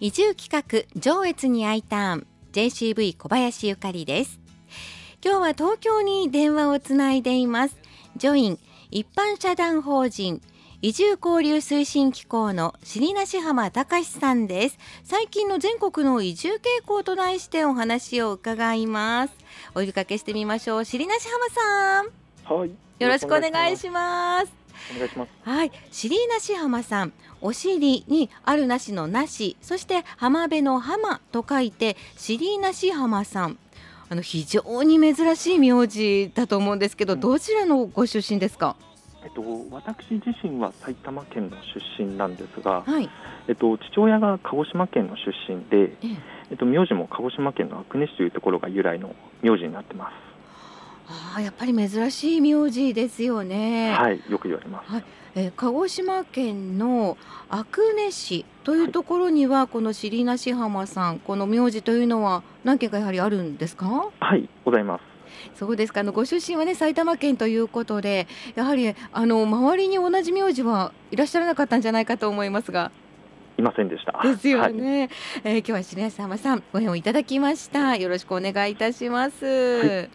移住企画上越に I ターン。JCV 小林ゆかりです。今日は東京に電話をつないでいます。ジョイン一般社団法人移住交流推進機構の尻梨浜隆さんです。最近の全国の移住傾向と題してお話を伺います。お呼びかけしてみましょう。尻梨浜さん。はい。よろしくお願いしますお願いします。はい。尻梨浜さん。お尻にあるなしのなし。そして浜辺の浜と書いて尻梨浜さん。あの非常に珍しい名字だと思うんですけど、うん、どちらのご出身ですか？えっと、私自身は埼玉県の出身なんですが、はい、えっと、父親が鹿児島県の出身で、え。えっと、名字も鹿児島県の阿久根市というところが由来の名字になってます。ああ、やっぱり珍しい名字ですよね。はい、よく言われます。はいえー、鹿児島県の阿久根市というところには、はい、この尻梨浜さんこの名字というのは何件かやはりあるんですか？はいございますそうですかあのご出身はね埼玉県ということでやはりあの周りに同じ名字はいらっしゃらなかったんじゃないかと思いますがいませんでした。ですよね。はい、えー、今日は白石様さんご縁をいただきました。よろしくお願いいたします。はい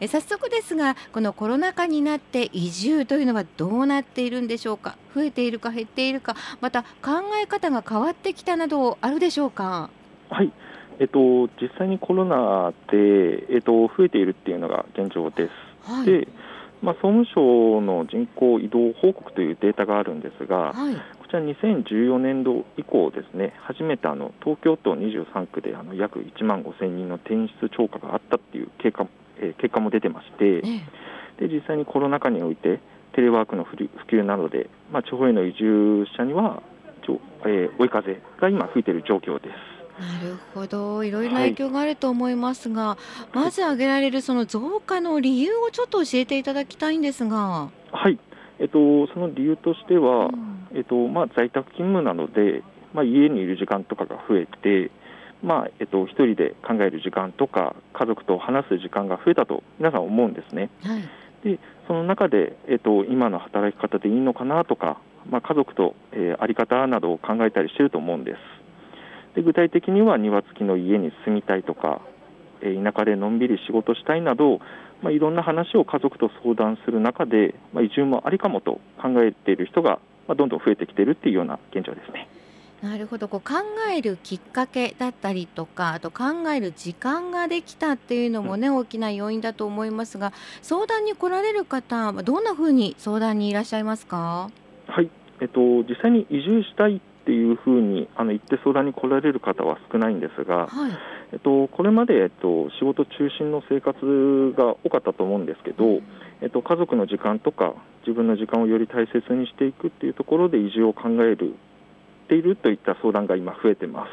え早速ですがこのコロナ禍になって移住というのはどうなっているんでしょうか？増えているか減っているかまた考え方が変わってきたなどあるでしょうか？はい。えっと、実際にコロナで、えっと、増えているっていうのが現状です。はい、でまあ、総務省の人口移動報告というデータがあるんですが、はい、こちら2014年度以降ですね初めてあの東京都23区であの約1万5000人の転出超過があったっていう経過えー、結果も出てまして、で実際にコロナ禍においてテレワークの普及などで、まあ、地方への移住者には、えー、追い風が今吹いている状況です。なるほど。いろいろな影響があると思いますが、はい、まず挙げられるその増加の理由をちょっと教えていただきたいんですが。はい、えっと、その理由としては、うん、えっとまあ、在宅勤務なので、まあ、家にいる時間とかが増えて、まあえっと、1人で考える時間とか家族と話す時間が増えたと皆さん思うんですね。はい、でその中で、えっと、今の働き方でいいのかなとか、まあ、家族と、えー、あり方などを考えたりしていると思うんです。で具体的には庭付きの家に住みたいとか、えー、田舎でのんびり仕事したいなど、まあ、いろんな話を家族と相談する中で、まあ、移住もありかもと考えている人が、まあ、どんどん増えてきているっていうような現状ですね。なるほど。こう考えるきっかけだったりとかあと考える時間ができたっていうのもね、うん、大きな要因だと思いますが相談に来られる方どんなふうに相談にいらっしゃいますか？はい、えっと、実際に移住したいっていうふうにあの言って相談に来られる方は少ないんですが、はい。えっと、これまで、えっと、仕事中心の生活が多かったと思うんですけど、えっと、家族の時間とか自分の時間をより大切にしていくっていうところで移住を考えるているといった相談が今増えてま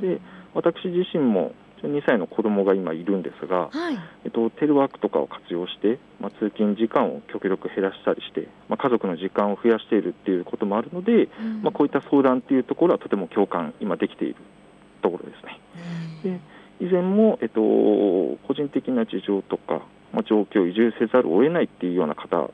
す。で私自身も2歳の子供が今いるんですが、はい、えっと、テレワークとかを活用して、まあ、通勤時間を極力減らしたりして、まあ、家族の時間を増やしているっていうこともあるので、うん、まあ、こういった相談っていうところはとても共感今できているところですね。うん、で以前も、えっと、個人的な事情とか、まあ、状況を移住せざるを得ないっていうような方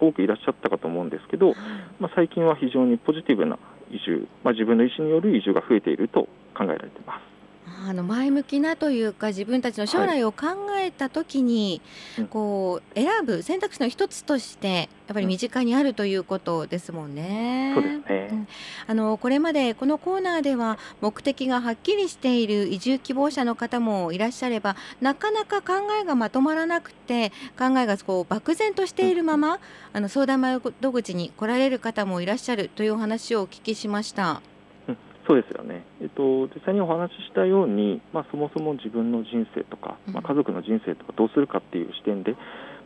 多くいらっしゃったかと思うんですけど、まあ、最近は非常にポジティブな移住、まあ、自分の意思による移住が増えていると考えられています。あの前向きなというか自分たちの将来を考えた時に、はい、こう選ぶ選択肢の一つとしてやっぱり身近にあるということですもんね。そうですね、うん、あのこれまでこのコーナーでは目的がはっきりしている移住希望者の方もいらっしゃればなかなか考えがまとまらなくて考えがこう漠然としているまま、うん、あの相談窓口に来られる方もいらっしゃるというお話をお聞きしました。そうですよね、えっと、実際にお話ししたように、まあ、そもそも自分の人生とか、まあ、家族の人生とかどうするかっていう視点で、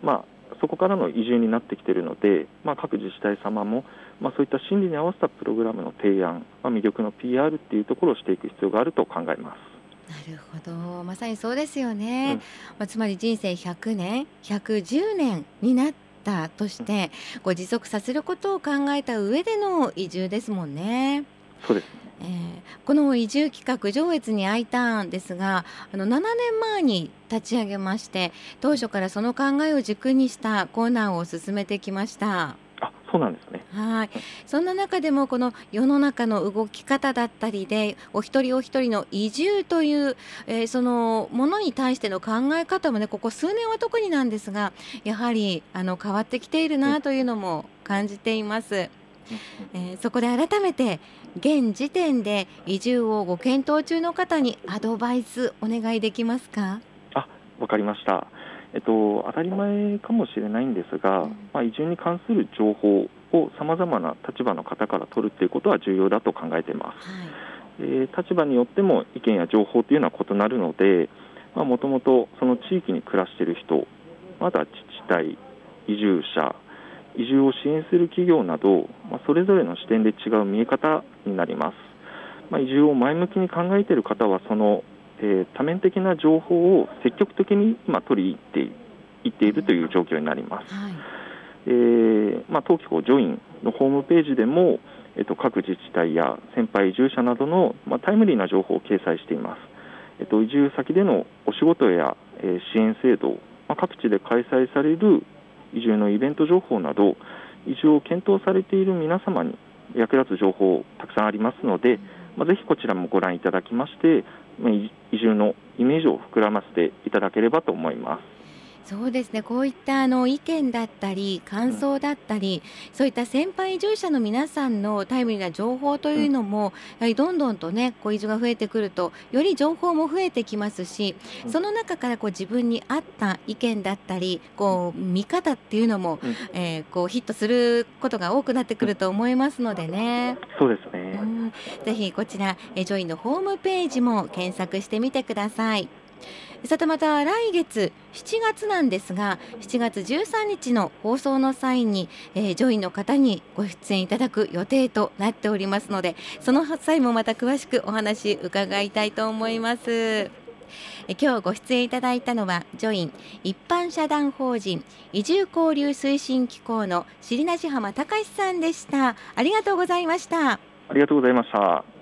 まあ、そこからの移住になってきているので、まあ、各自治体様も、まあ、そういった心理に合わせたプログラムの提案、まあ、魅力の PR っていうところをしていく必要があると考えます。なるほど。まさにそうですよね、うん、まあ、つまり人生100年110年になったとして、うん、こう持続させることを考えた上での移住ですもんね。そうですえー、この移住企画上越に I ターンですがあの7年前に立ち上げまして当初からその考えを軸にしたコーナーを進めてきました。あそうなんですねはいそんな中でもこの世の中の動き方だったりでお一人お一人の移住という、えー、そのものに対しての考え方もねここ数年は特になんですがやはりあの変わってきているなというのも感じています。えー、そこで改めて現時点で移住をご検討中の方にアドバイスお願いできますか？あわかりました。えっと、当たり前かもしれないんですが、まあ、移住に関する情報をさまざまな立場の方から取るということは重要だと考えています、はい、えー、立場によっても意見や情報というのは異なるのでもともとその地域に暮らしている人また自治体移住者移住を支援する企業など、まあ、それぞれの視点で違う見え方になります、まあ、移住を前向きに考えている方はそのえー、多面的な情報を積極的に今取り入っていっているという状況になります。はい、えー、まあ、東京ジョインのホームページでも、えっと、各自治体や先輩移住者などの、まあ、タイムリーな情報を掲載しています。えっと、移住先でのお仕事や、えー、支援制度、まあ、各地で開催される移住のイベント情報など移住を検討されている皆様に役立つ情報たくさんありますので、まあ、ぜひこちらもご覧いただきまして移住のイメージを膨らませていただければと思います。そうですね。こういったあの意見だったり感想だったり、うん、そういった先輩移住者の皆さんのタイムリーな情報というのも、やはりどんどんとねこう移住が増えてくるとより情報も増えてきますし、うん、その中からこう自分に合った意見だったりこう見方っていうのも、うん、えー、こうヒットすることが多くなってくると思いますのでね。そうですね、ぜひこちらえジョイのホームページも検索してみてください。さてまた来月7月なんですが7月13日の放送の際に、えー、ジョインの方にご出演いただく予定となっておりますのでその際もまた詳しくお話伺いたいと思います。今日ご出演いただいたのはジョイン一般社団法人移住交流推進機構の尻なし浜隆さんでした。ありがとうございました。ありがとうございました。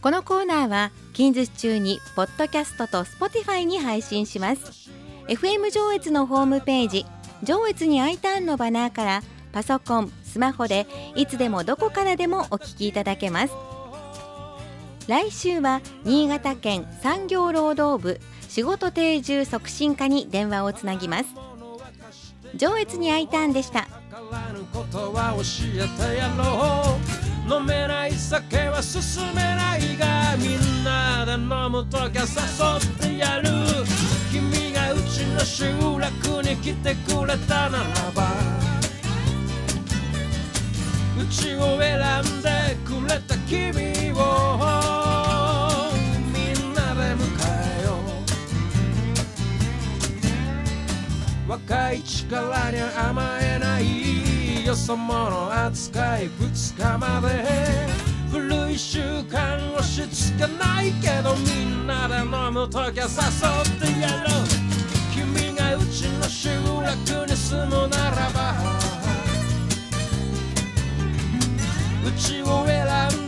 このコーナーは近日中にポッドキャストと Spotify に配信します。FM 上越のホームページ上越に I ターンのバナーからパソコン、スマホでいつでもどこからでもお聞きいただけます。来週は新潟県産業労働部仕事定住促進課に電話をつなぎます。上越に I ターンでした。飲めない酒は進めないがみんなで飲むときは誘ってやる。君がうちの集落に来てくれたならばうちを選んでくれた君を。みんなで迎えよう。若い力に甘え朝もの扱い。2日まで古い。習慣をしつけないけどみんなで飲む時は誘ってやろう。君がうちの集落に住むならば。うちを選ん。で